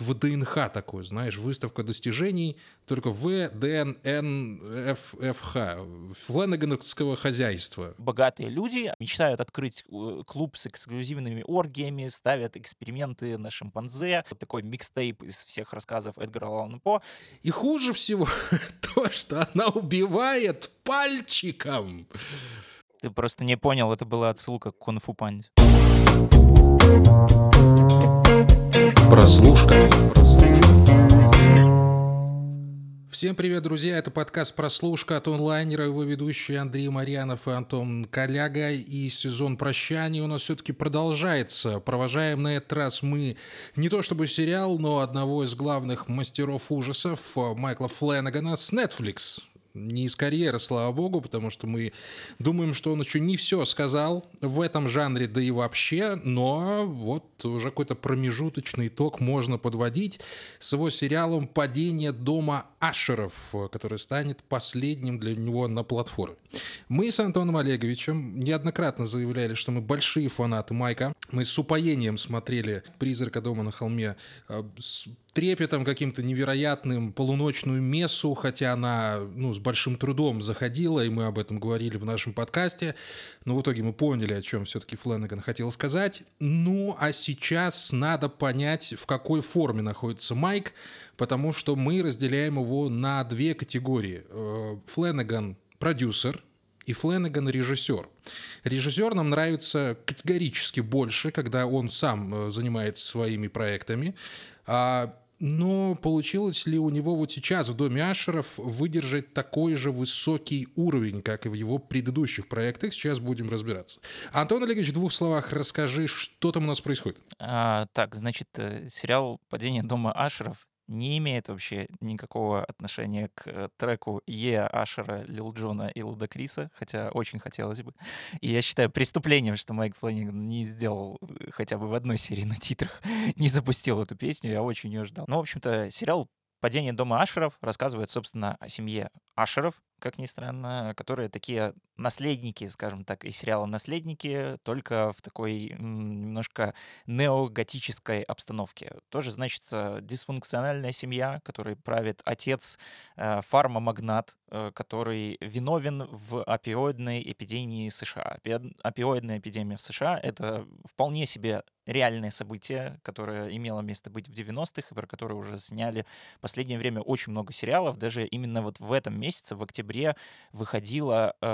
в ДНХ такой, знаешь, выставка достижений, только В, Д, Н, Ф, ФХ, фленагановского хозяйства. Богатые люди мечтают открыть э, клуб с эксклюзивными оргиями, ставят эксперименты на шимпанзе. Вот такой микстейп из всех рассказов Эдгара Аллана По. И хуже всего то, что она убивает пальчиком. Ты просто не понял, это была отсылка к Кунг-фу Панде. Прослушка. Всем привет, друзья! Это подкаст «Прослушка» от онлайнера, его ведущие Андрей Марьянов и Антон Коляга. И сезон прощаний у нас все-таки продолжается. Провожаем на этот раз мы не то чтобы сериал, но одного из главных мастеров ужасов Майкла Фленнегана с Netflix не из карьеры, слава богу, потому что мы думаем, что он еще не все сказал в этом жанре, да и вообще, но вот уже какой-то промежуточный итог можно подводить. С его сериалом «Падение дома Ашеров», который станет последним для него на платформе. Мы с Антоном Олеговичем неоднократно заявляли, что мы большие фанаты Майка. Мы с упоением смотрели «Призрака дома на холме» э, с трепетом каким-то невероятным полуночную мессу, хотя она ну, с большим трудом заходила, и мы об этом говорили в нашем подкасте. Но в итоге мы поняли, о чем все-таки Фленнеган хотел сказать. Ну, а сейчас надо понять, в какой форме находится Майк, потому что мы разделяем его на две категории. Э, Фленнеган — продюсер, и Фленнеган режиссер. Режиссер нам нравится категорически больше, когда он сам э, занимается своими проектами. А но получилось ли у него вот сейчас в Доме Ашеров выдержать такой же высокий уровень, как и в его предыдущих проектах? Сейчас будем разбираться. Антон Олегович, в двух словах расскажи, что там у нас происходит. А, так, значит, э, сериал «Падение дома Ашеров» не имеет вообще никакого отношения к э, треку Е Ашера, Лил Джона и Луда Криса, хотя очень хотелось бы. И я считаю преступлением, что Майк Флэнниган не сделал э, хотя бы в одной серии на титрах, не запустил эту песню, я очень ее ждал. Ну, в общем-то, сериал «Падение дома Ашеров» рассказывает, собственно, о семье Ашеров, как ни странно, которые такие наследники, скажем так, из сериала «Наследники», только в такой немножко неоготической обстановке. Тоже, значит, дисфункциональная семья, которой правит отец, э, фармамагнат, э, который виновен в опиоидной эпидемии США. Опиоидная эпидемия в США — это вполне себе реальное событие, которое имело место быть в 90-х, и про которое уже сняли в последнее время очень много сериалов. Даже именно вот в этом месяце, в октябре, октябре выходило э,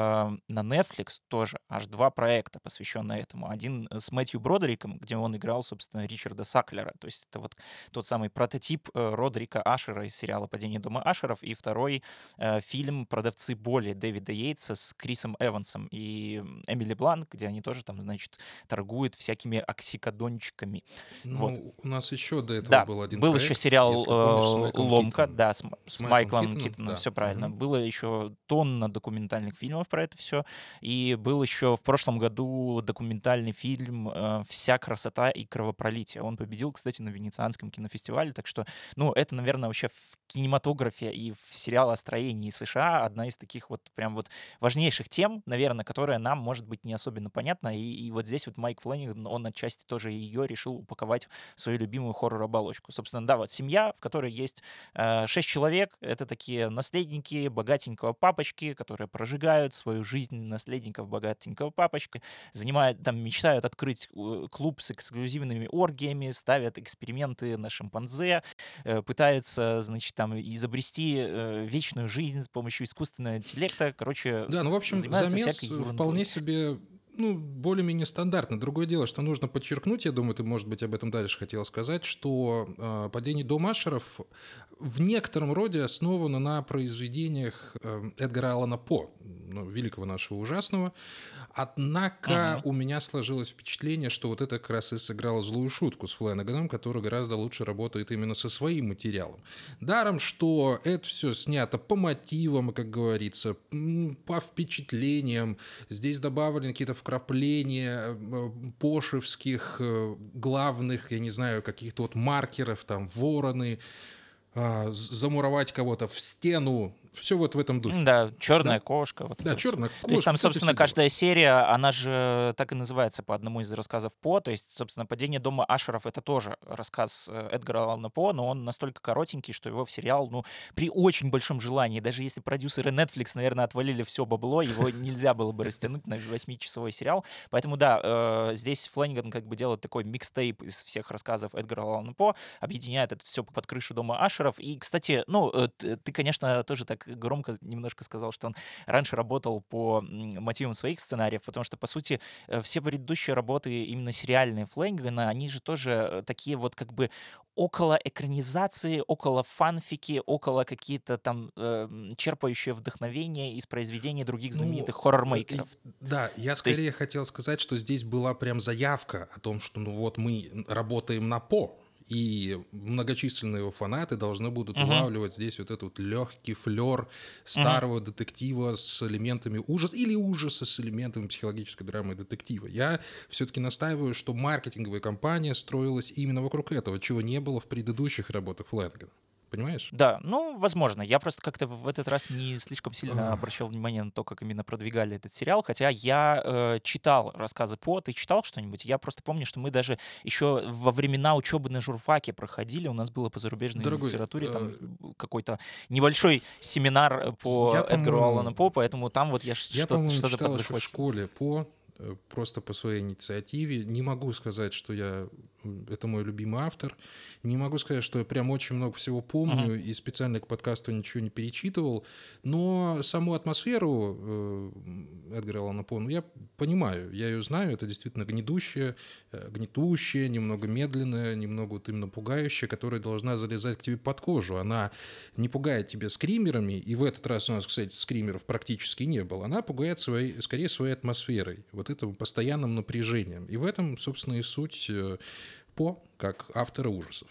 на Netflix тоже аж два проекта, посвященные этому. Один с Мэтью Бродериком, где он играл, собственно, Ричарда Саклера. То есть это вот тот самый прототип э, Родрика Ашера из сериала «Падение дома Ашеров». И второй э, фильм «Продавцы боли» Дэвида Йейтса с Крисом Эвансом и Эмили Бланк, где они тоже там, значит, торгуют всякими оксикодончиками. Ну, вот. у нас еще до этого да, был один был проект, еще сериал помнишь, э, «Ломка», Китоном. да, с, с, Майклом Китоном, Китоном да. все правильно. Мгм. Было еще тонна документальных фильмов про это все. И был еще в прошлом году документальный фильм э, «Вся красота и кровопролитие». Он победил, кстати, на Венецианском кинофестивале, так что, ну, это, наверное, вообще в кинематографе и в сериалостроении США одна из таких вот прям вот важнейших тем, наверное, которая нам, может быть, не особенно понятна. И, и вот здесь вот Майк Флэнниган, он отчасти тоже ее решил упаковать в свою любимую хоррор-оболочку. Собственно, да, вот семья, в которой есть э, шесть человек, это такие наследники богатенького папочки, которые прожигают свою жизнь наследников богатенького папочки, занимают, там, мечтают открыть э, клуб с эксклюзивными оргиями, ставят эксперименты на шимпанзе, э, пытаются, значит, там, изобрести э, вечную жизнь с помощью искусственного интеллекта. Короче, Да, ну, в общем, замес вполне себе ну, более-менее стандартно. Другое дело, что нужно подчеркнуть, я думаю, ты, может быть, об этом дальше хотел сказать, что э, «Падение дома Ашеров» в некотором роде основано на произведениях э, Эдгара Аллана По, ну, великого нашего ужасного. Однако Мгм. у меня сложилось впечатление, что вот это как раз и сыграло злую шутку с Фленаганом, который гораздо лучше работает именно со своим материалом. Даром, что это все снято по мотивам, как говорится, по впечатлениям. Здесь добавлены какие-то вкрапления э, пошевских э, главных, я не знаю, каких-то вот маркеров, там, вороны, а, замуровать кого-то в стену все вот в этом духе. Да, черная да? кошка. Вот да, черная кошка. То есть там, собственно, каждая серия, она же так и называется по одному из рассказов По. То есть, собственно, «Падение дома Ашеров» — это тоже рассказ э, Эдгара Аллана По, но он настолько коротенький, что его в сериал, ну, при очень большом желании, даже если продюсеры Netflix, наверное, отвалили все бабло, его нельзя было бы растянуть на восьмичасовой сериал. Поэтому, да, э, здесь Флэниган как бы делает такой микстейп из всех рассказов Эдгара Аллана По, объединяет это все под крышу дома Ашеров. И, кстати, ну, э, ты, конечно, тоже так громко немножко сказал, что он раньше работал по мотивам своих сценариев, потому что, по сути, э, все предыдущие работы именно сериальные Флэнгана, они же тоже э, такие вот как бы около экранизации, около фанфики, около какие-то там э, черпающие вдохновение из произведений других ну, знаменитых ну, хоррор-мейкеров. Да, я скорее есть... хотел сказать, что здесь была прям заявка о том, что ну вот мы работаем на по, и многочисленные его фанаты должны будут uh-huh. улавливать здесь вот этот легкий флер старого uh-huh. детектива с элементами ужаса или ужаса с элементами психологической драмы детектива. Я все-таки настаиваю, что маркетинговая кампания строилась именно вокруг этого, чего не было в предыдущих работах Флэнгана. Понимаешь? Да, ну, возможно. Я просто как-то в этот раз не слишком сильно обращал внимание на то, как именно продвигали этот сериал. Хотя я э, читал рассказы по. Ты читал что-нибудь? Я просто помню, что мы даже еще во времена учебы на журфаке проходили. У нас было по зарубежной Дорогой, литературе там э... какой-то небольшой семинар по я, Эдгару Аллану По, поэтому там вот я, я что-то, что-то подзахватил. в школе по э, просто по своей инициативе. Не могу сказать, что я это мой любимый автор. Не могу сказать, что я прям очень много всего помню uh-huh. и специально к подкасту ничего не перечитывал, но саму атмосферу э, Эдгара Алана По, ну, я понимаю, я ее знаю, это действительно гнетущее, э, гнетущее, немного медленное, немного вот именно пугающее, которая должна залезать к тебе под кожу. Она не пугает тебя скримерами, и в этот раз у нас, кстати, скримеров практически не было. Она пугает своей, скорее своей атмосферой, вот этим постоянным напряжением. И в этом, собственно, и суть э, по как автора ужасов.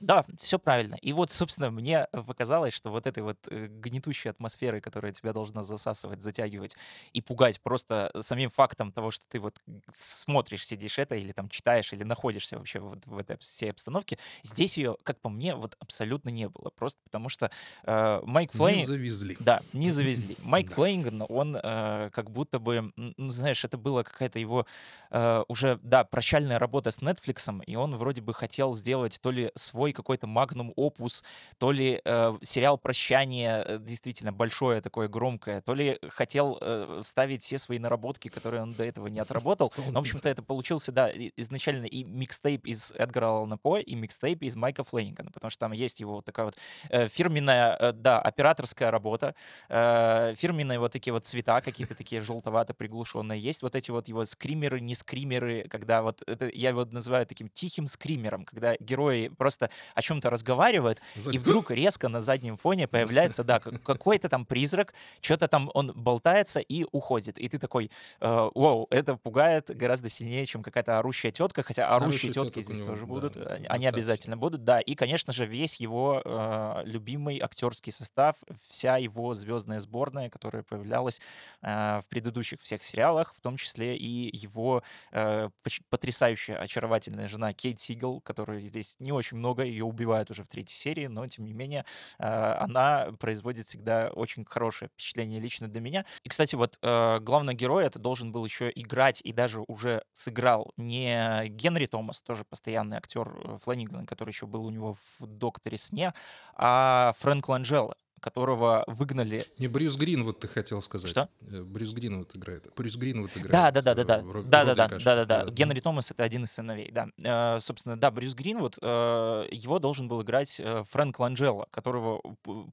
Да, все правильно. И вот, собственно, мне показалось, что вот этой вот э, гнетущей атмосферы, которая тебя должна засасывать, затягивать и пугать просто самим фактом того, что ты вот смотришь, сидишь это, или там читаешь, или находишься вообще вот в этой всей обстановке, здесь ее, как по мне, вот абсолютно не было. Просто потому что э, Майк Флейн... Не завезли. Да, не завезли. Майк Флейнган, он э, как будто бы, ну, знаешь, это была какая-то его э, уже, да, прощальная работа с Netflix, и он вроде бы хотел сделать то ли свой свой какой-то магнум опус, то ли э, сериал «Прощание» э, действительно большое такое громкое, то ли хотел э, вставить все свои наработки, которые он до этого не отработал. Но, в общем-то, это получился, да, изначально и микстейп из Эдгара Алана По, и микстейп из Майка Флейнингана, потому что там есть его вот такая вот э, фирменная, э, да, операторская работа, э, фирменные вот такие вот цвета какие-то такие желтовато приглушенные. Есть вот эти вот его скримеры, не скримеры, когда вот это я его называю таким тихим скримером, когда герои просто о чем-то разговаривает, и вдруг резко на заднем фоне появляется, да, какой-то там призрак, что-то там он болтается и уходит. И ты такой, э, вау, это пугает гораздо сильнее, чем какая-то орущая тетка, хотя орущие тетки здесь тоже будут, да, они достаточно. обязательно будут, да. И, конечно же, весь его э, любимый актерский состав, вся его звездная сборная, которая появлялась э, в предыдущих всех сериалах, в том числе и его э, потрясающая, очаровательная жена Кейт Сигел, которая здесь не очень много, ее убивают уже в третьей серии, но, тем не менее, а, она производит всегда очень хорошее впечатление лично для меня. И, кстати, вот а, главный герой это должен был еще играть и даже уже сыграл не Генри Томас, тоже постоянный актер э, Флэниган, который еще был у него в «Докторе сне», а Фрэнк Ланджелло которого выгнали. Не Брюс Грин вот ты хотел сказать. Что? Э, Брюс Грин вот играет. Брюс Грин вот играет. Да, да, да, да, э, да. Роб... Да, да, да, да, да, да. Генри Томас это один из сыновей. Да, э, собственно, да, Брюс Гринвуд. Э, его должен был играть э, Фрэнк Ланджелло, которого,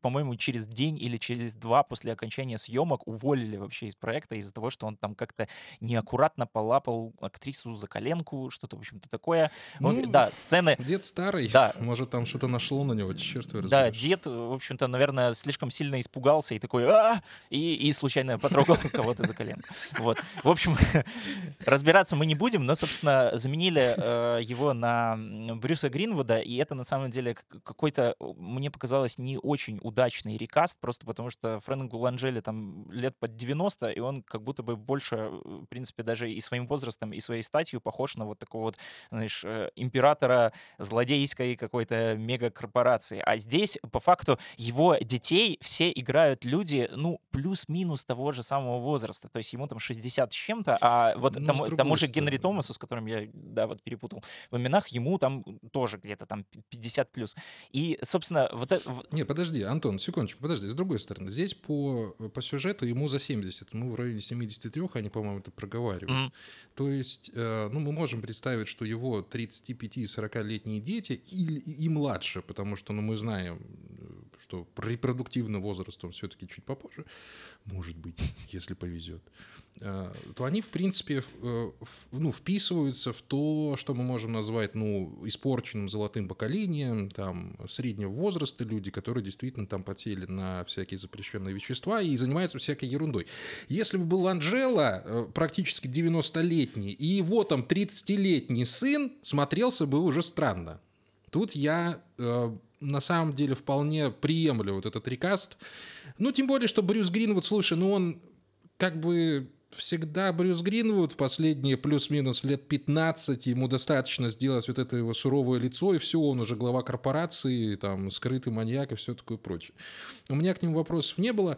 по-моему, через день или через два после окончания съемок уволили вообще из проекта из-за того, что он там как-то неаккуратно полапал актрису за коленку, что-то в общем-то такое. Он, ну, да, сцены. Дед старый. Да. Может там что-то нашло на него, черт возьми. Да, дед, в общем-то, наверное, слишком сильно испугался и такой а и, и случайно потрогал кого-то за коленку. Вот. В общем, разбираться мы не будем, но, собственно, заменили э, его на Брюса Гринвуда, и это на самом деле какой-то, мне показалось, не очень удачный рекаст, просто потому что Фрэнку Ланжели там лет под 90, и он как будто бы больше, в принципе, даже и своим возрастом, и своей статью похож на вот такого вот, знаешь, э, императора злодейской какой-то мегакорпорации. А здесь, по факту, его детей детей все играют люди, ну, плюс-минус того же самого возраста. То есть ему там 60 с чем-то, а вот Ну, тому, тому же Генри. Томасу, с которым я, да, вот перепутал в именах, ему там тоже где-то там 50 плюс. И, собственно, вот это... Не, подожди, Антон, секундочку, подожди. С другой стороны, здесь по, по сюжету ему за 70, ему в районе 73, они, по-моему, это проговаривают. Мгм. То есть, э, ну, мы можем представить, что его 35 и 40-летние дети и, и младше, потому что, ну, мы знаем, э, что репродуктивный возраст, он все-таки чуть попозже, может быть, если повезет, э, то они, в принципе, э, ну, вписываются в то, что мы можем назвать, ну, испорченным золотым поколением, там, среднего возраста люди, которые действительно там потели на всякие запрещенные вещества и занимаются всякой ерундой. Если бы был Анджела, э, практически 90-летний, и его там 30-летний сын, смотрелся бы уже странно. Тут я на самом деле вполне приемлю вот этот рекаст. Ну, тем более, что Брюс Гринвуд, слушай, ну он как бы всегда Брюс Гринвуд последние плюс-минус лет 15, ему достаточно сделать вот это его суровое лицо, и все, он уже глава корпорации, там, скрытый маньяк и все такое прочее. У меня к ним вопросов не было.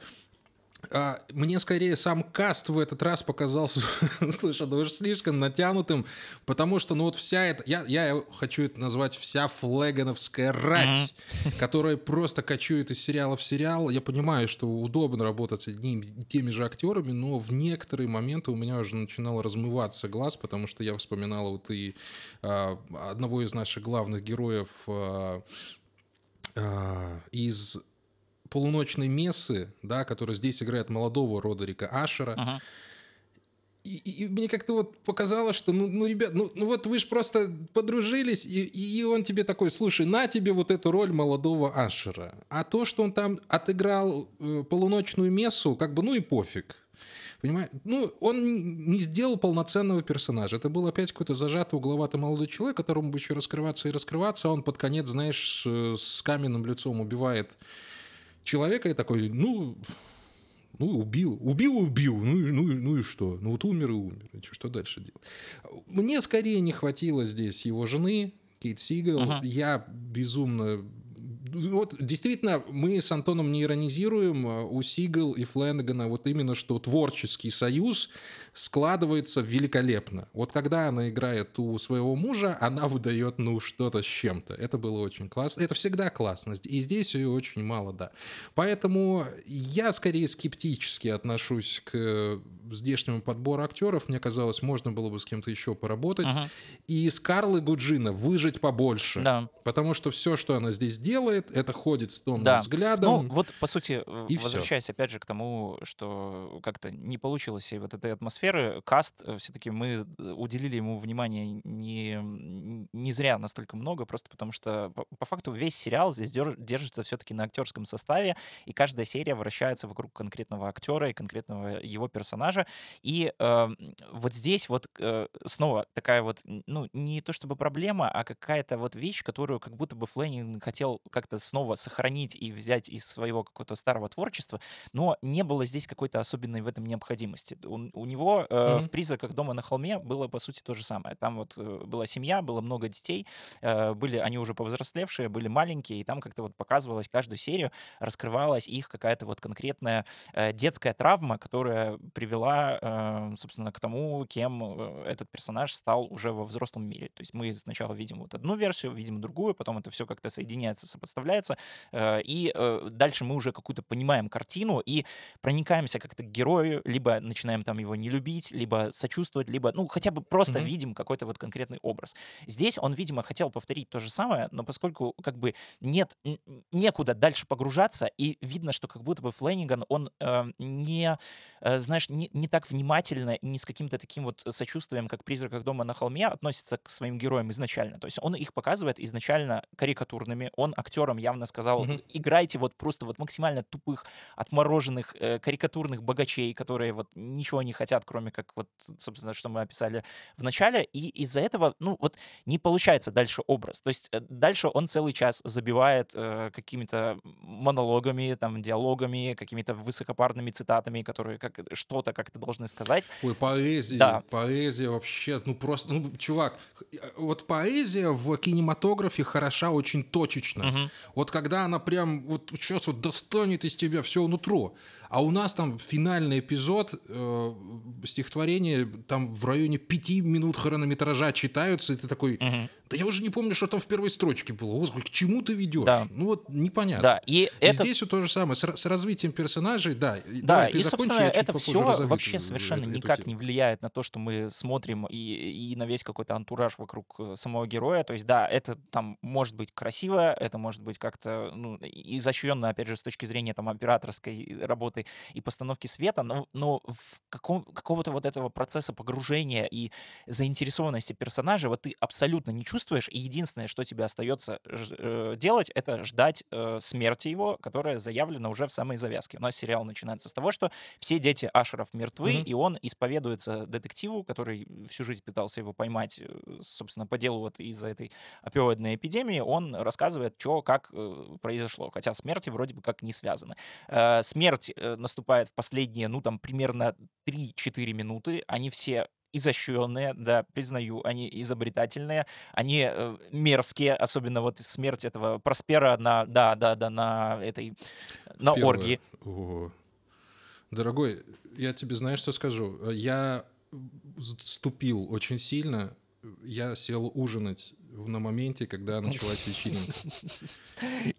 А, Мне скорее сам каст в этот раз показался, слушай, ну уж слишком натянутым, потому что, ну вот вся эта, я, я хочу это назвать вся флегановская рать, которая просто кочует из сериала в сериал. Я понимаю, что удобно работать с одними и теми же актерами, но в некоторые моменты у меня уже начинал размываться глаз, потому что я вспоминал вот и а, одного из наших главных героев а, а, из полуночной мессы, да, который здесь играет молодого Родерика Ашера. Мгм. И, и- и мне как-то вот показалось, что, ну, ну ребят, ну, ну вот вы же просто подружились, и, и он тебе такой, слушай, на тебе вот эту роль молодого Ашера. А то, что он там отыграл э, полуночную мессу, как бы, ну и пофиг. Понимаешь? Ну, он не сделал полноценного персонажа. Это был опять какой-то зажатый угловатый молодой человек, которому бы еще раскрываться и раскрываться, а он под конец, знаешь, с, с каменным лицом убивает человека и такой, ну, ну, убил. Убил, убил. Ну, и- ну, ну и что? Ну, вот умер и умер. Что дальше делать? Мне скорее не хватило здесь его жены, Кейт Сигал. Мгм. Я безумно... Вот действительно, мы с Антоном не иронизируем. а У Сигал и Фленнегана вот именно что творческий союз складывается великолепно. Вот когда она играет у своего мужа, она выдает, ну, что-то с чем-то. Это было очень классно. Это всегда классно. И здесь ее очень мало, да. Поэтому я скорее скептически отношусь к э, здешнему подбору актеров. Мне казалось, можно было бы с кем-то еще поработать. Мгм. И с Карлы Гуджина выжить побольше. Да. Потому что все, что она здесь делает, это ходит с томным Да. взглядом. Ну, вот, по сути, э, И возвращаясь опять же к тому, что как-то не получилось и вот этой атмосферы, каст все-таки мы э, уделили ему внимание не, не зря настолько много, просто потому что по, по факту весь сериал здесь дер- держится все-таки на актерском составе, и каждая серия вращается вокруг конкретного актера и конкретного его персонажа. И э, вот здесь вот э, снова такая вот, ну, не то чтобы проблема, а какая-то вот вещь, которую как будто бы Флэннинг хотел как-то снова сохранить и взять из своего какого-то старого творчества, но не было здесь какой-то особенной в этом необходимости. У, у него э, в Мгм. «Призраках дома на холме» было, по сути, то же самое. Там вот э, была семья, было много детей, э, были они уже повзрослевшие, были маленькие, и там как-то вот показывалось каждую серию, раскрывалась их какая-то вот конкретная э, детская травма, которая привела, э, собственно, к тому, кем этот персонаж стал уже во взрослом мире. То есть мы сначала видим вот одну версию, видим другую, потом это все как-то соединяется, сопоставляется, и дальше мы уже какую-то понимаем картину и проникаемся как-то к герою, либо начинаем там его не любить, либо сочувствовать, либо, ну, хотя бы просто Мгм. видим какой-то вот конкретный образ. Здесь он, видимо, хотел повторить то же самое, но поскольку как бы нет, некуда дальше погружаться, и видно, что как будто бы Флэнниган, он э, не, э, знаешь, не, не так внимательно не с каким-то таким вот сочувствием, как «Призраках дома на холме» относится к своим героям изначально. То есть он их показывает изначально карикатурными, он актерам явно сказал, Мгм. играйте вот просто вот максимально тупых, отмороженных, э, карикатурных богачей, которые вот ничего не хотят, кроме как вот, собственно, что мы описали в начале, и из-за этого, ну, вот не получается дальше образ. То есть э, дальше он целый час забивает э, какими-то монологами, там, диалогами, какими-то высокопарными цитатами, которые как что-то как-то должны сказать. Ой, поэзия, да. поэзия вообще, ну просто, ну, чувак, вот поэзия в кинематографе хороша очень точечно. Угу. Вот когда она прям вот сейчас вот достанет из тебя все нутро. А у нас там финальный эпизод э, стихотворения там в районе пяти минут хронометража читаются, и ты такой, угу. Да я уже не помню, что там в первой строчке было. Господи, к чему ты ведешь? Да. Ну вот непонятно. Да, и, и это... здесь вот то же самое, с, с развитием персонажей, да. Да, Давай, и, собственно, это все вообще совершенно эту, никак эту не влияет на то, что мы смотрим, и, и на весь какой-то антураж вокруг э, самого героя. То есть, да, это там может быть красиво, это может быть как-то ну, изощренно, опять же, с точки зрения там операторской работы работы и постановки света, но, но в каком, какого-то вот этого процесса погружения и заинтересованности персонажа вот ты абсолютно не чувствуешь, и единственное, что тебе остается э, делать, это ждать э, смерти его, которая заявлена уже в самой завязке. У нас сериал начинается с того, что все дети Ашеров мертвы, mm-hmm. и он исповедуется детективу, который всю жизнь пытался его поймать, э, собственно, по делу вот из-за этой опиоидной эпидемии, он рассказывает, что, как э, произошло, хотя смерти вроде бы как не связаны. Э, смерть э, наступает в последние, ну, там, примерно 3-4 минуты. Они все изощренные, да, признаю, они изобретательные, они э, мерзкие, особенно вот смерть этого Проспера на, да, да, да, на этой, на Первое. оргии. О. Дорогой, я тебе знаешь, что скажу? Я ступил очень сильно, я сел ужинать на моменте, когда началась вечеринка.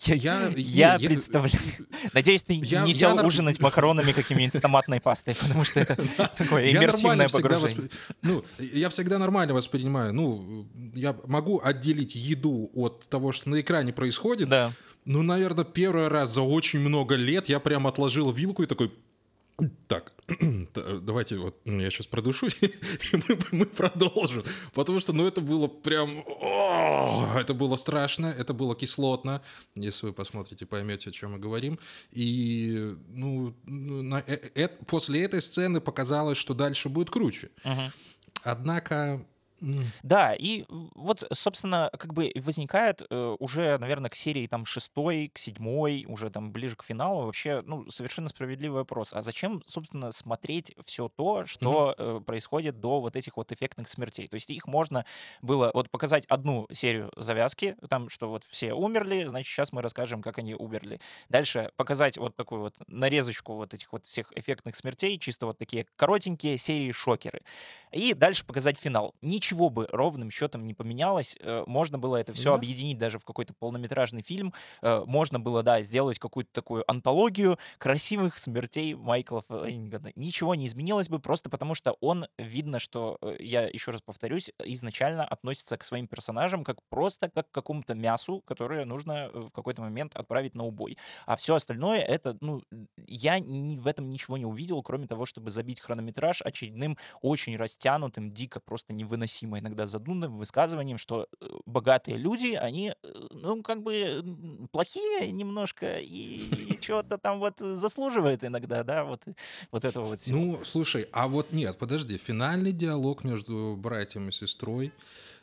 Я, я, я представляю. Надеюсь, ты не сел ужинать макаронами какими-нибудь с томатной пастой, потому что это такое иммерсивное погружение. Ну, я всегда нормально воспринимаю. Ну, я могу отделить еду от того, что на экране происходит. Да. Ну, наверное, первый раз за очень много лет я прям отложил вилку и такой, так, давайте вот ну, я сейчас продушусь, и мы, мы продолжим. Потому что, ну, это было прям... О, это было страшно, это было кислотно. Если вы посмотрите, поймете, о чем мы говорим. И, ну, на, э, э, после этой сцены показалось, что дальше будет круче. Uh-huh. Однако да, и вот, собственно, как бы возникает э, уже, наверное, к серии там шестой, к седьмой, уже там ближе к финалу вообще, ну, совершенно справедливый вопрос. А зачем, собственно, смотреть все то, что э, происходит до вот этих вот эффектных смертей? То есть их можно было вот показать одну серию завязки, там, что вот все умерли, значит, сейчас мы расскажем, как они умерли. Дальше показать вот такую вот нарезочку вот этих вот всех эффектных смертей, чисто вот такие коротенькие серии шокеры. И дальше показать финал. Ничего ничего бы ровным счетом не поменялось. Э, можно было это все да. объединить даже в какой-то полнометражный фильм. Э, можно было, да, сделать какую-то такую антологию красивых смертей Майкла Флэнигана. Ничего не изменилось бы, просто потому что он, видно, что, э, я еще раз повторюсь, изначально относится к своим персонажам как просто как к какому-то мясу, которое нужно в какой-то момент отправить на убой. А все остальное, это, ну, я ни, в этом ничего не увидел, кроме того, чтобы забить хронометраж очередным очень растянутым, дико просто невыносимым невыносимо иногда задуманным высказыванием, что э, богатые люди, они, э, ну, как бы плохие немножко и, и что-то там вот заслуживает иногда, да, вот, вот этого вот всего. Ну, слушай, а вот нет, подожди, финальный диалог между братьем и сестрой,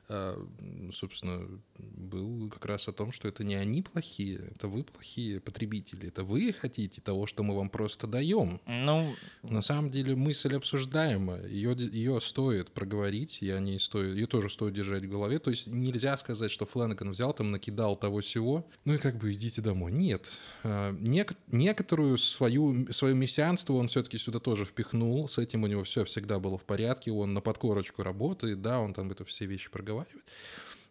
собственно, был как раз о том, что это не они плохие, это вы плохие потребители, это вы хотите того, что мы вам просто даем. Ну, на самом деле мысль обсуждаемая, ее, ее стоит проговорить, я не стоит, ее тоже стоит держать в голове. То есть нельзя сказать, что Флэнаган взял там, накидал того всего, ну и как бы идите домой. Нет. А, нек- некоторую свою, свое мессианство он все-таки сюда тоже впихнул, с этим у него все всегда было в порядке, он на подкорочку работает, да, он там это все вещи проговаривает разговаривать.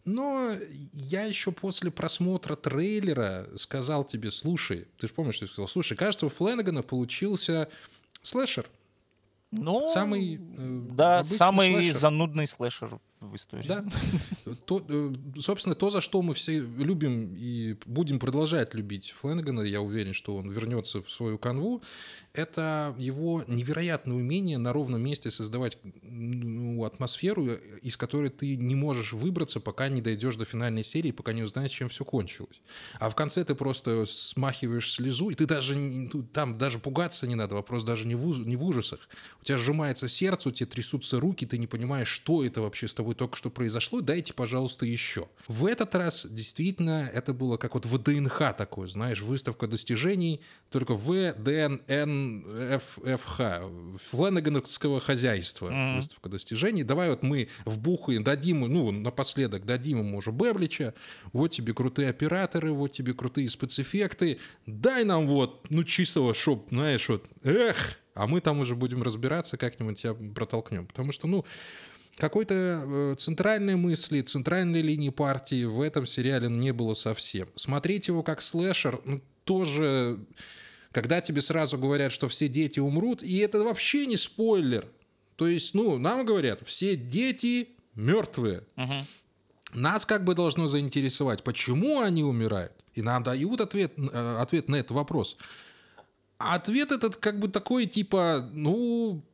Но я еще после просмотра трейлера сказал тебе, слушай, ты же помнишь, что я сказал, слушай, кажется, у Фленнегана получился слэшер. Ну, самый, э, да, самый слэшер. занудный слэшер в истории. Да. То, э, собственно, то, за что мы все любим и будем продолжать любить Фленнегана, я уверен, что он вернется в свою канву, это его невероятное умение на ровном месте создавать ну, атмосферу, из которой ты не можешь выбраться, пока не дойдешь до финальной серии, пока не узнаешь, чем все кончилось. А в конце ты просто смахиваешь слезу, и ты даже там даже пугаться не надо, вопрос даже не в, не в ужасах. У тебя сжимается сердце, у тебя трясутся руки, ты не понимаешь, что это вообще с тобой только что произошло, дайте пожалуйста, еще. В этот раз действительно это было как вот ВДНХ такое, знаешь, выставка достижений, только ВДННФФХ, Фленагановского хозяйства, mm-hmm. выставка достижений. Давай вот мы вбухаем, дадим, ну, напоследок дадим ему уже Беблича, вот тебе крутые операторы, вот тебе крутые спецэффекты, дай нам вот, ну, чистого, чтоб, знаешь, вот, эх, а мы там уже будем разбираться, как-нибудь тебя протолкнем. Потому что, ну, какой-то э, центральной мысли, центральной линии партии в этом сериале не было совсем. Смотреть его как слэшер ну, тоже, когда тебе сразу говорят, что все дети умрут, и это вообще не спойлер. То есть, ну, нам говорят, все дети мертвые. Угу. Нас как бы должно заинтересовать, почему они умирают. И нам дают ответ, э, ответ на этот вопрос. А ответ этот как бы такой, типа, ну,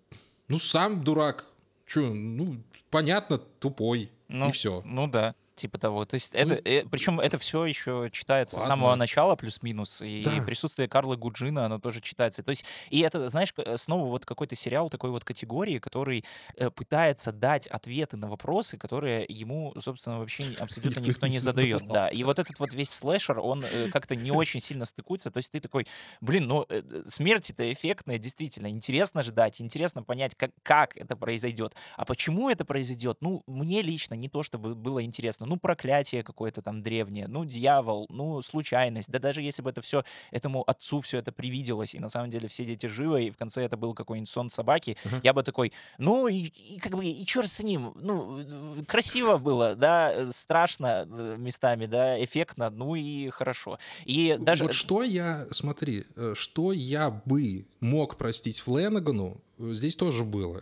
ну сам дурак. Че, ну, понятно, тупой. Ну, и все. Ну да типа того. То есть это, ну, э, причем это все еще читается ладно. с самого начала плюс-минус, и, да. присутствие Карла Гуджина, оно тоже читается. То есть и это, знаешь, снова вот какой-то сериал такой вот категории, который э, пытается дать ответы на вопросы, которые ему, собственно, вообще абсолютно никто не задает. Да, и вот этот вот весь слэшер, он э, как-то не очень сильно стыкуется. То есть ты такой, блин, ну э, смерть-то эффектная, действительно, интересно ждать, интересно понять, как, как это произойдет. А почему это произойдет? Ну, мне лично не то, чтобы было интересно ну, проклятие какое-то там древнее, ну, дьявол, ну, случайность. Да даже если бы это все, этому отцу все это привиделось, и на самом деле все дети живы, и в конце это был какой-нибудь сон собаки, uh-huh. я бы такой, ну, и, и как бы, и черт с ним, ну, красиво было, да, э, страшно э, местами, да, эффектно, ну и хорошо. И даже... Вот что я, смотри, э, что я бы мог простить Фленагану, здесь тоже было.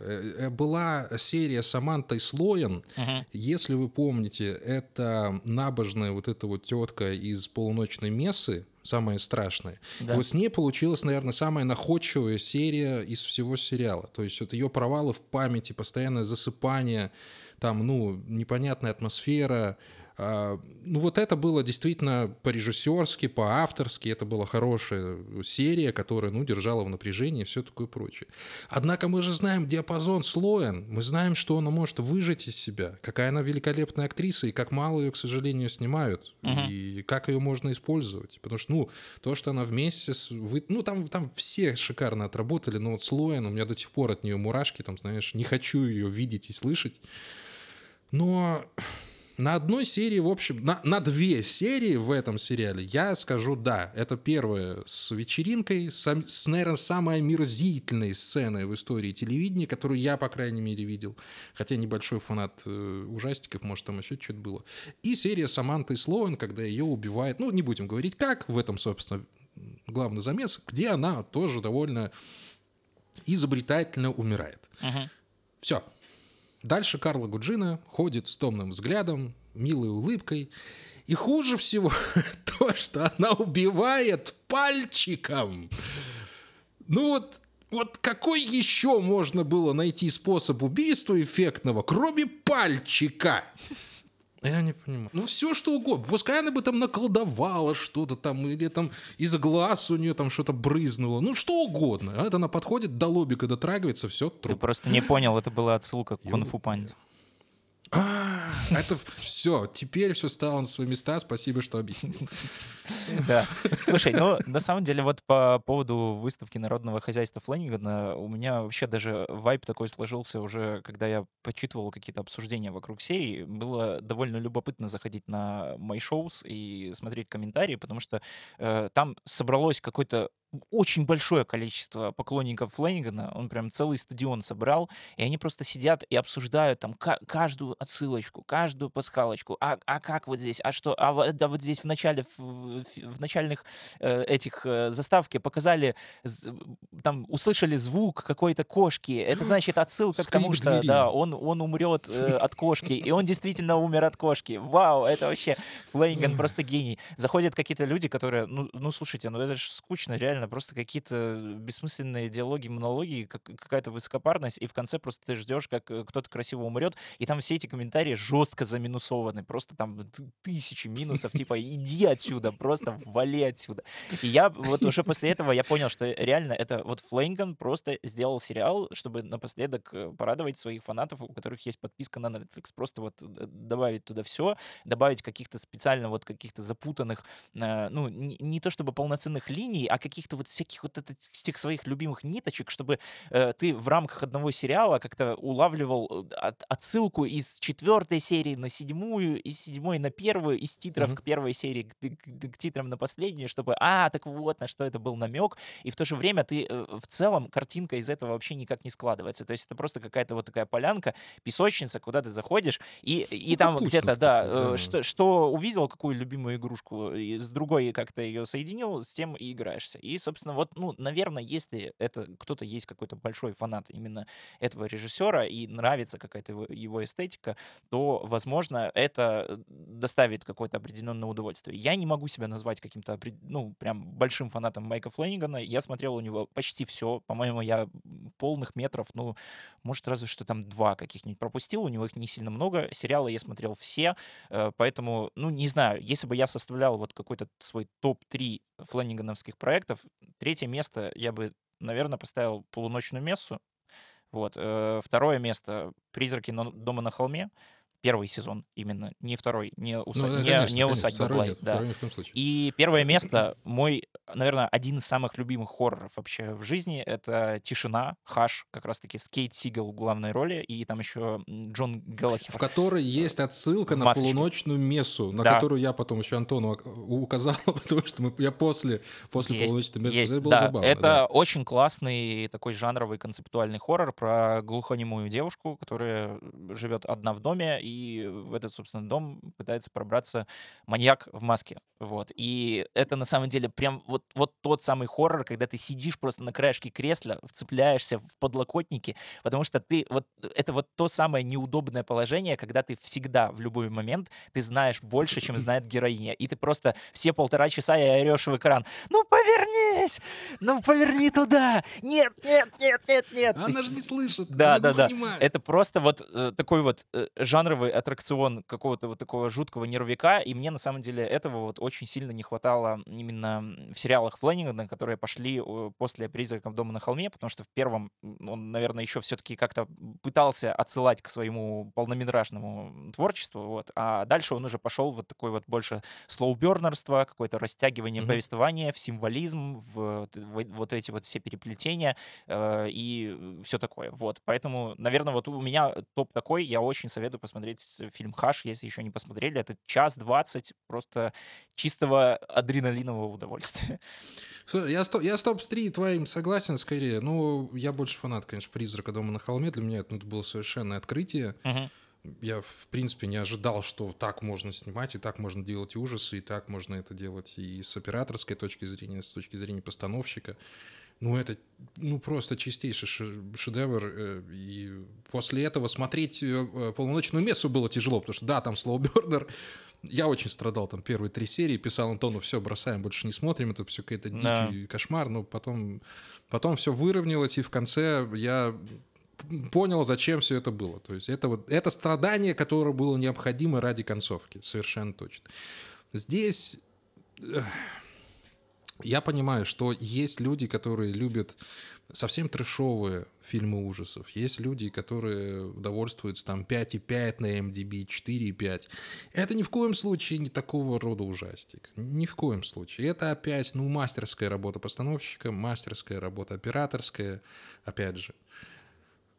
Была серия с Амантой Слоен. Uh-huh. Если вы помните, это набожная вот эта вот тетка из полуночной мессы, самая страшная. Да. И вот с ней получилась, наверное, самая находчивая серия из всего сериала. То есть вот ее провалы в памяти, постоянное засыпание, там, ну, непонятная атмосфера, ну вот это было действительно по-режиссерски, по-авторски, это была хорошая серия, которая, ну, держала в напряжении и все такое прочее. Однако мы же знаем диапазон Слоен, мы знаем, что она может выжать из себя, какая она великолепная актриса и как мало ее, к сожалению, снимают, uh-huh. и как ее можно использовать. Потому что, ну, то, что она вместе с... Вы... Ну, там, там все шикарно отработали, но вот Слоен, у меня до сих пор от нее мурашки, там, знаешь, не хочу ее видеть и слышать. Но на одной серии, в общем, на, на две серии в этом сериале я скажу да. Это первая с вечеринкой, с, с, наверное, самой омерзительной сценой в истории телевидения, которую я, по крайней мере, видел. Хотя небольшой фанат э, ужастиков, может, там еще что-то было. И серия с Амантой Слоун, когда ее убивает, ну, не будем говорить как, в этом, собственно, главный замес, где она тоже довольно изобретательно умирает. Uh-huh. Все. Дальше Карла Гуджина ходит с томным взглядом, милой улыбкой. И хуже всего то, что она убивает пальчиком. Ну вот, вот какой еще можно было найти способ убийства эффектного, кроме пальчика? Я не понимаю. Ну, все что угодно. Пускай она бы там наколдовала что-то там, или там из глаз у нее там что-то брызнуло. Ну, что угодно. А это она подходит, до лобика дотрагивается, все, труп. Ты просто не понял, это была отсылка к кунг-фу панде. А, это все, теперь все стало на свои места, спасибо, что объяснил. Да. Слушай, ну, на самом деле, вот по поводу выставки народного хозяйства Флэнигана у меня вообще даже вайп такой сложился уже, когда я почитывал какие-то обсуждения вокруг серии. Было довольно любопытно заходить на мои шоу и смотреть комментарии, потому что э, там собралось какое-то очень большое количество поклонников Флэнигана, он прям целый стадион собрал, и они просто сидят и обсуждают там каждую отсылочку, каждую пасхалочку, а, а как вот здесь, а что, а, да, вот здесь в начале, в, в начальных э, этих э, заставке показали, там услышали звук какой-то кошки, это значит отсылка к тому, что, да, он, он умрет э, от кошки, и он действительно умер от кошки, вау, это вообще Флэниган просто гений. Заходят какие-то люди, которые, ну, ну слушайте, ну это же скучно, реально реально просто какие-то бессмысленные диалоги, монологи, как, какая-то высокопарность, и в конце просто ты ждешь, как э, кто-то красиво умрет, и там все эти комментарии жестко заминусованы, просто там тысячи минусов, типа иди отсюда, просто вали отсюда. И я вот уже после этого я понял, что реально это вот Флейнган просто сделал сериал, чтобы напоследок э, порадовать своих фанатов, у которых есть подписка на Netflix, просто вот добавить туда все, добавить каких-то специально вот каких-то запутанных, э, ну, не, не то чтобы полноценных линий, а каких-то вот всяких вот этих своих любимых ниточек, чтобы э, ты в рамках одного сериала как-то улавливал э, от, отсылку из четвертой серии на седьмую, из седьмой на первую, из титров mm-hmm. к первой серии к, к, к титрам на последнюю, чтобы, а, так вот, на что это был намек, и в то же время ты э, в целом картинка из этого вообще никак не складывается, то есть это просто какая-то вот такая полянка, песочница, куда ты заходишь, и, и ну, там где-то, да, такой, да, что, что увидел, какую любимую игрушку, и с другой как-то ее соединил, с тем и играешься. И, собственно, вот, ну, наверное, если это кто-то есть какой-то большой фанат именно этого режиссера и нравится какая-то его, его эстетика, то, возможно, это доставит какое-то определенное удовольствие. Я не могу себя назвать каким-то, ну, прям большим фанатом Майка Флэнигана. Я смотрел у него почти все. По-моему, я полных метров, ну, может, разве что там два каких-нибудь пропустил. У него их не сильно много. Сериалы я смотрел все. Э, поэтому, ну, не знаю, если бы я составлял вот какой-то свой топ-3 флэнигановских проектов, третье место я бы, наверное, поставил «Полуночную мессу». Вот. Э, второе место «Призраки дома на холме» первый сезон именно, не второй, не, уса... ну, не, конечно, не усадьба Блайт. Да. И первое место, мой, наверное, один из самых любимых хорроров вообще в жизни, это «Тишина», «Хаш», как раз-таки с Кейт Сигел в главной роли, и там еще Джон Галлахер. В которой есть отсылка на Масочка. полуночную мессу, на да. которую я потом еще Антону указал, потому что мы, я после, после есть, полуночной мессы, есть, это было да. забавно. Это да. очень классный такой жанровый концептуальный хоррор про глухонемую девушку, которая живет одна в доме, и в этот, собственно, дом пытается пробраться маньяк в маске. Вот. И это на самом деле прям вот, вот тот самый хоррор, когда ты сидишь просто на краешке кресла, вцепляешься в подлокотники, потому что ты вот это вот то самое неудобное положение, когда ты всегда в любой момент ты знаешь больше, чем знает героиня, и ты просто все полтора часа и орешь в экран. Ну повернись, ну поверни туда, нет, нет, нет, нет, нет. Она же не слышит. Да, да, да. Понимает. Это просто вот э, такой вот э, жанровый первый аттракцион какого-то вот такого жуткого нервика, и мне на самом деле этого вот очень сильно не хватало именно в сериалах Флэннигана, которые пошли после «Призраков дома на холме», потому что в первом он, наверное, еще все-таки как-то пытался отсылать к своему полнометражному творчеству, вот, а дальше он уже пошел вот такой вот больше слоубернерство, какое-то растягивание mm-hmm. повествования в символизм, в, в вот эти вот все переплетения э, и все такое, вот. Поэтому, наверное, вот у меня топ такой, я очень советую посмотреть посмотреть фильм «Хаш», если еще не посмотрели. Это час двадцать просто чистого адреналинового удовольствия. Я, стоп, я стоп три твоим согласен скорее. Ну, я больше фанат, конечно, «Призрака дома на холме». Для меня это, ну, это было совершенное открытие. Uh-huh. Я, в принципе, не ожидал, что так можно снимать, и так можно делать ужасы, и так можно это делать и с операторской точки зрения, и с точки зрения постановщика. Ну, это ну, просто чистейший шедевр. Э, и после этого смотреть э, э, «Полуночную мессу» было тяжело, потому что, да, там слоубернер, я очень страдал там первые три серии, писал Антону, все, бросаем, больше не смотрим, это все какая-то дичь да. и кошмар, но потом, потом все выровнялось, и в конце я понял, зачем все это было. То есть это вот это страдание, которое было необходимо ради концовки, совершенно точно. Здесь я понимаю, что есть люди, которые любят совсем трешовые фильмы ужасов. Есть люди, которые удовольствуются там 5,5 на MDB, 4,5. Это ни в коем случае не такого рода ужастик. Ни в коем случае. Это опять, ну, мастерская работа постановщика, мастерская работа операторская, опять же.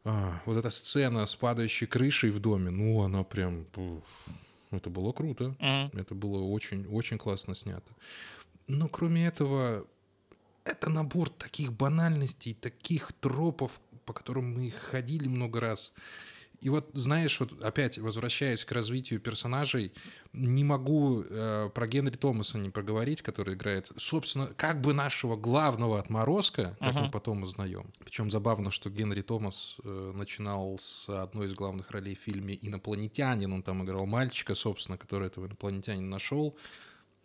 А, вот эта сцена с падающей крышей в доме, ну, она прям... Это было круто. Mm-hmm. Это было очень, очень классно снято. Но кроме этого, это набор таких банальностей, таких тропов, по которым мы ходили много раз. И вот, знаешь, вот опять возвращаясь к развитию персонажей, не могу э, про Генри Томаса не проговорить, который играет, собственно, как бы нашего главного отморозка, как uh-huh. мы потом узнаем. Причем забавно, что Генри Томас э, начинал с одной из главных ролей в фильме «Инопланетянин». Он там играл мальчика, собственно, который этого инопланетянина нашел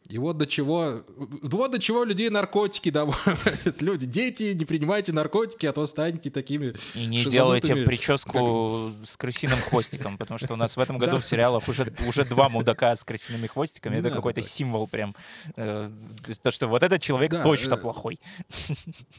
И вот до чего, вот до чего людей наркотики доводят. Люди, дети, не принимайте наркотики, а то станете такими И не делайте прическу как... с крысиным хвостиком, потому что у нас в этом году в сериалах уже, уже два мудака с крысиными хвостиками. Это какой-то символ прям. Э, то, что вот этот человек точно э, плохой.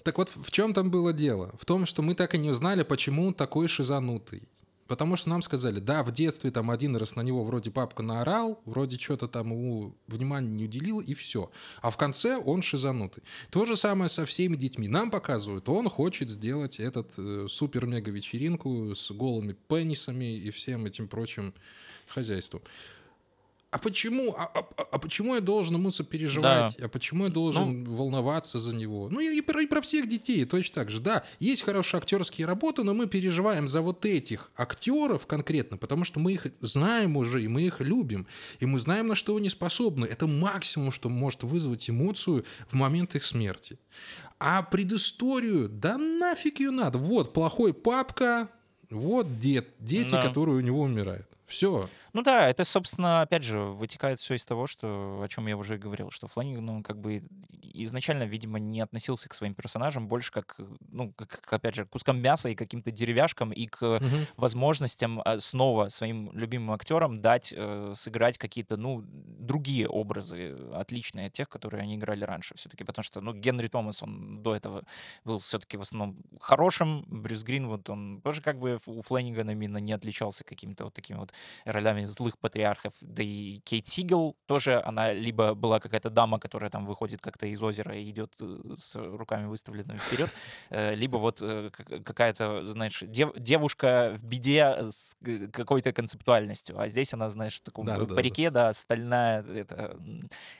Так вот, в чем там было дело? В том, что мы так и не узнали, почему он такой шизанутый. Потому что нам сказали, да, в детстве там один раз на него вроде папка наорал, вроде что-то там ему внимания не уделил, и все. А в конце он шизанутый. То же самое со всеми детьми. Нам показывают, он хочет сделать этот э, супер-мега-вечеринку с голыми пенисами и всем этим прочим хозяйством а почему, а, а, а почему я должен ему сопереживать? Да. А почему я должен ну, волноваться за него? Ну и, и, про, и про всех детей точно так же. Да, есть хорошие актерские работы, но мы переживаем за вот этих актеров конкретно, потому что мы их знаем уже, и мы их любим, и мы знаем, на что они способны. Это максимум, что может вызвать эмоцию в момент их смерти. А предысторию, да нафиг ее надо. Вот плохой папка, вот дед, дети, да. которые у него умирают. Все. Ну да, это, собственно, опять же, вытекает все из того, что, о чем я уже говорил, что Флэниган, ну, как бы изначально, видимо, не относился к своим персонажам больше как, ну, как, опять же, к кускам мяса и каким-то деревяшкам, и к угу. возможностям а, снова своим любимым актерам дать э, сыграть какие-то, ну, другие образы, отличные от тех, которые они играли раньше все-таки, потому что, ну, Генри Томас, он до этого был все-таки в основном хорошим, Брюс Гринвуд, он тоже как бы у Флэнигана именно не отличался какими-то вот такими вот ролями злых патриархов. Да и Кейт Сигел тоже, она либо была какая-то дама, которая там выходит как-то из озера и идет э, с руками выставленными вперед, э, либо вот э, какая-то, знаешь, дев, девушка в беде с какой-то концептуальностью. А здесь она, знаешь, в таком да, парике, да, да, стальная, это,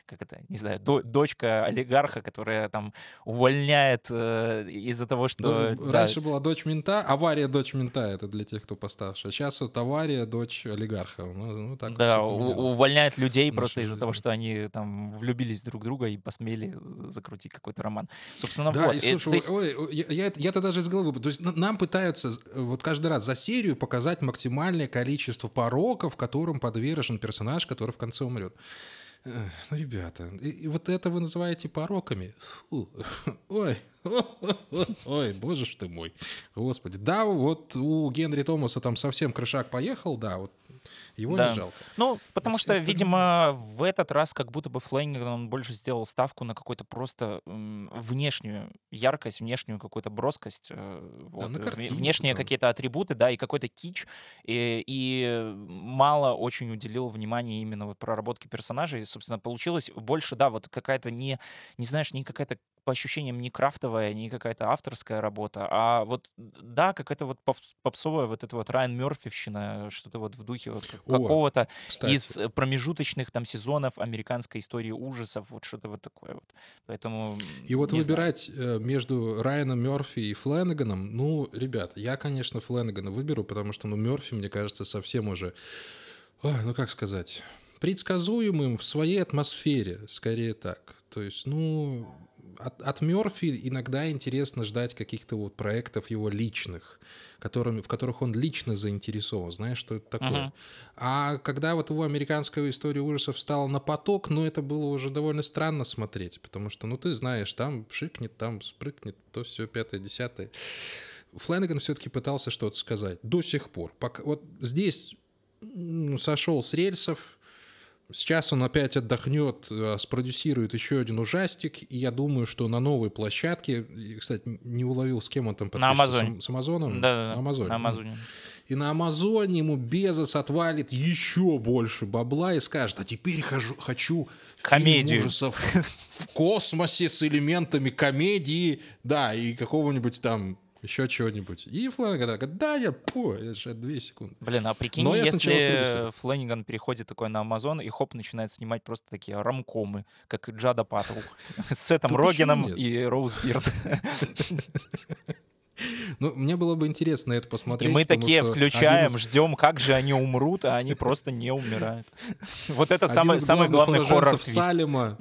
как это, не знаю, до, дочка олигарха, которая там увольняет из-за того, что... Ну, да. Раньше была дочь мента, авария дочь мента, это для тех, кто постарше. Сейчас вот авария дочь олигарха. Ну, ну, так да, у, увольняет людей просто из-за того, что они там влюбились друг в друга и посмели закрутить какой-то роман. Собственно, да, вот. И, слушай, есть... ой, я, я-то даже из головы... То есть нам пытаются вот каждый раз за серию показать максимальное количество пороков, которым подвержен персонаж, который в конце умрет. Ну, ребята, и, и вот это вы называете пороками? Фу. Ой, ой, боже ж ты мой, господи. Да, вот у Генри Томаса там совсем крышак поехал, да, вот его да. не жалко. Ну, потому что, остальные... видимо, в этот раз как будто бы Флейнгер, он больше сделал ставку на какую-то просто внешнюю яркость, внешнюю какую-то броскость, э, вот, да, картинку, внешние да. какие-то атрибуты, да, и какой-то кич, и, и мало очень уделил внимания именно вот проработке персонажей. И, собственно, получилось больше, да, вот какая-то не, не знаешь, не какая-то по ощущениям не крафтовая, не какая-то авторская работа, а вот, да, какая-то вот попсовая вот эта вот Райан Мерфивщина, что-то вот в духе вот какого-то из промежуточных там сезонов американской истории ужасов, вот что-то вот такое вот. Поэтому... И вот выбирать знаю. Э, между Райаном Мерфи и Фленаганом, ну, ребят, я, конечно, Фленагана выберу, потому что, ну, Мерфи, мне кажется, совсем уже, Ой, ну, как сказать, предсказуемым в своей атмосфере, скорее так. То есть, ну, от, от Мерфи иногда интересно ждать каких-то вот проектов его личных, которыми, в которых он лично заинтересован, знаешь, что это такое. Uh-huh. А когда вот его американская история ужасов стала на поток, ну, это было уже довольно странно смотреть, потому что, ну, ты знаешь, там шикнет, там спрыгнет, то все пятое, десятое. Флэнаган все-таки пытался что-то сказать до сих пор. Пока, вот здесь сошел с рельсов, Сейчас он опять отдохнет, э, спродюсирует еще один ужастик, и я думаю, что на новой площадке, кстати, не уловил, с кем он там На Амазоне. С, с Амазоном? Да, да, на Амазоне. На Амазоне. И на Амазоне ему Безос отвалит еще больше бабла и скажет, а теперь хожу, хочу комедию ужасов в космосе с элементами комедии, да, и какого-нибудь там еще чего-нибудь. И Флэниган говорит, да, я, по, это же две секунды. Блин, а прикинь, Но если Флэниган переходит такой на Амазон, и Хоп начинает снимать просто такие ромкомы, как Джадд Апатоу, с Сетом Рогином и Роуз Бирн. Ну, мне было бы интересно это посмотреть. И мы такие включаем, из... ждем, как же они умрут, а они просто не умирают. Вот это самый, самый главный хоррор Салема.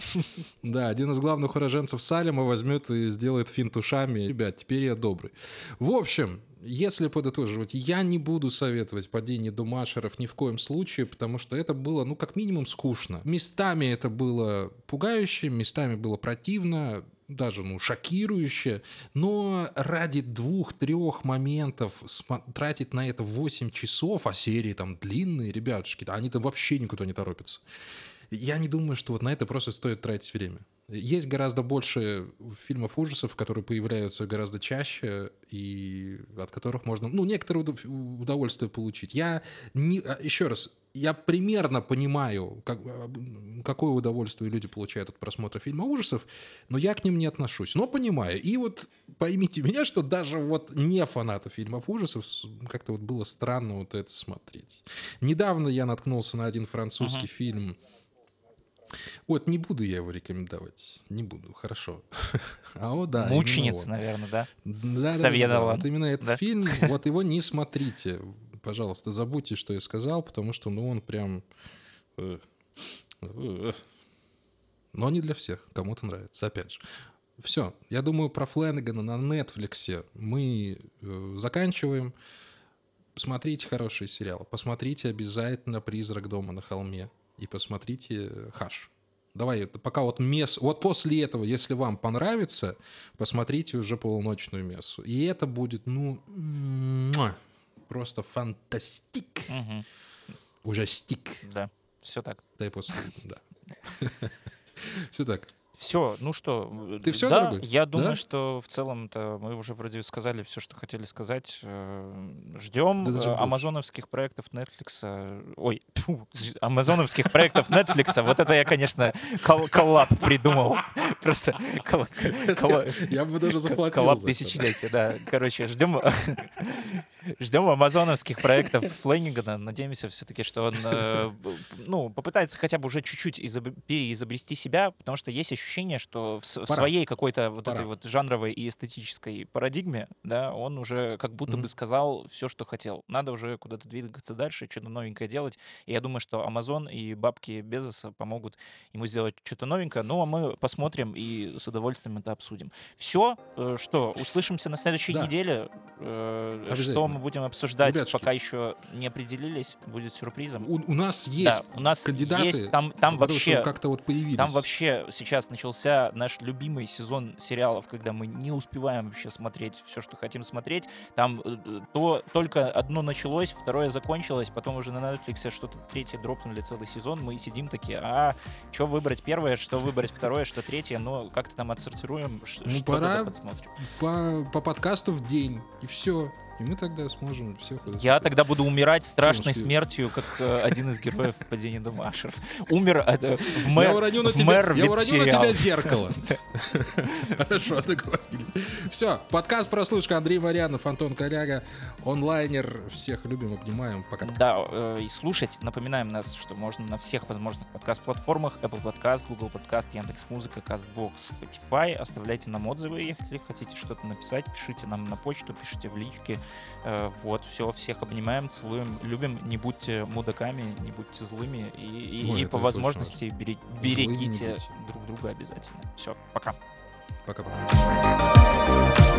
Да, один из главных уроженцев Салема возьмет и сделает финт ушами. Ребят, теперь я добрый. В общем, если подытоживать, я не буду советовать падение Думашеров ни в коем случае, потому что это было, ну, как минимум, скучно. Местами это было пугающе, местами было противно, даже, ну, шокирующе, но ради двух-трех моментов тратить на это 8 часов, а серии там длинные, ребятушки, они там вообще никуда не торопятся. Я не думаю, что вот на это просто стоит тратить время. Есть гораздо больше фильмов ужасов, которые появляются гораздо чаще и от которых можно, ну, некоторое удовольствие получить. Я не, а, еще раз, я примерно понимаю, как, какое удовольствие люди получают от просмотра фильма ужасов, но я к ним не отношусь. Но понимаю. И вот поймите меня, что даже вот не фанаты фильмов ужасов как-то вот было странно вот это смотреть. Недавно я наткнулся на один французский uh-huh. фильм вот, не буду я его рекомендовать. Не буду, хорошо. А о, да. Мученица, наверное, да? Да, да, да, Вот именно этот да? фильм, вот его не смотрите. Пожалуйста, забудьте, что я сказал, потому что, ну, он прям... Э, э, но не для всех. Кому-то нравится, опять же. Все, я думаю, про Фленнегана на Netflix мы э, заканчиваем. Смотрите хорошие сериалы. Посмотрите обязательно «Призрак дома на холме» и посмотрите хаш. Давай, пока вот мес... Вот после этого, если вам понравится, посмотрите уже полуночную мессу. И это будет, ну, просто фантастик. Угу. Уже стик. Да, все так. После, да. Все так. Все, ну что, ты все, да, дорогой? я думаю, да? что в целом-то мы уже вроде сказали все, что хотели сказать. Э, Ждем да, амазоновских проектов Netflix. Ой, тьфу, амазоновских проектов Netflix. Вот это я, конечно, кол коллаб придумал. Просто Я бы даже заплатил Коллаб тысячелетия, да. Короче, ждем ждем амазоновских проектов Флэннигана. Надеемся все-таки, что он э, ну, попытается хотя бы уже чуть-чуть переизобрести себя, потому что есть еще ощущение, что в, в своей какой-то вот Пора. этой вот жанровой и эстетической парадигме, да, он уже как будто mm-hmm. бы сказал все, что хотел. Надо уже куда-то двигаться дальше, что-то новенькое делать. И я думаю, что Amazon и бабки Безоса помогут ему сделать что-то новенькое. Ну, а мы посмотрим и с удовольствием это обсудим. Все, э, что, услышимся на следующей да. неделе. Э, что мы будем обсуждать, Ребятушки. пока еще не определились, будет сюрпризом. У, у нас есть да, у нас кандидаты, есть, там, там вообще как-то вот появились. Там вообще сейчас начался наш любимый сезон сериалов, когда мы не успеваем вообще смотреть все, что хотим смотреть. Там э, то только одно началось, второе закончилось, потом уже на Netflix что-то третье дропнули целый сезон. Мы сидим такие, а что выбрать первое, что выбрать второе, что третье, но как-то там отсортируем, ну, что пора подсмотрим. По, по подкасту в день, и все. И мы тогда сможем всех... Я тогда буду умирать страшной смертью, как э, один из героев падения дома Ашер. Умер э, в мэр Я уроню на тебя, я уроню на тебя зеркало. Хорошо, договорились. Все, подкаст прослушка. Андрей Марьянов, Антон Коляга, онлайнер. Всех любим, обнимаем. Пока. Да, э, и слушать. Напоминаем нас, что можно на всех возможных подкаст-платформах. Apple Podcast, Google Podcast, Яндекс.Музыка, CastBox, Spotify. Оставляйте нам отзывы, если хотите что-то написать. Пишите нам на почту, пишите в личке. Э, вот, все, всех обнимаем, целуем, любим. Не будьте мудаками, не будьте злыми. И, и, Ой, и по возможности берег, берегите друг друга обязательно. Все, пока. Пока-пока.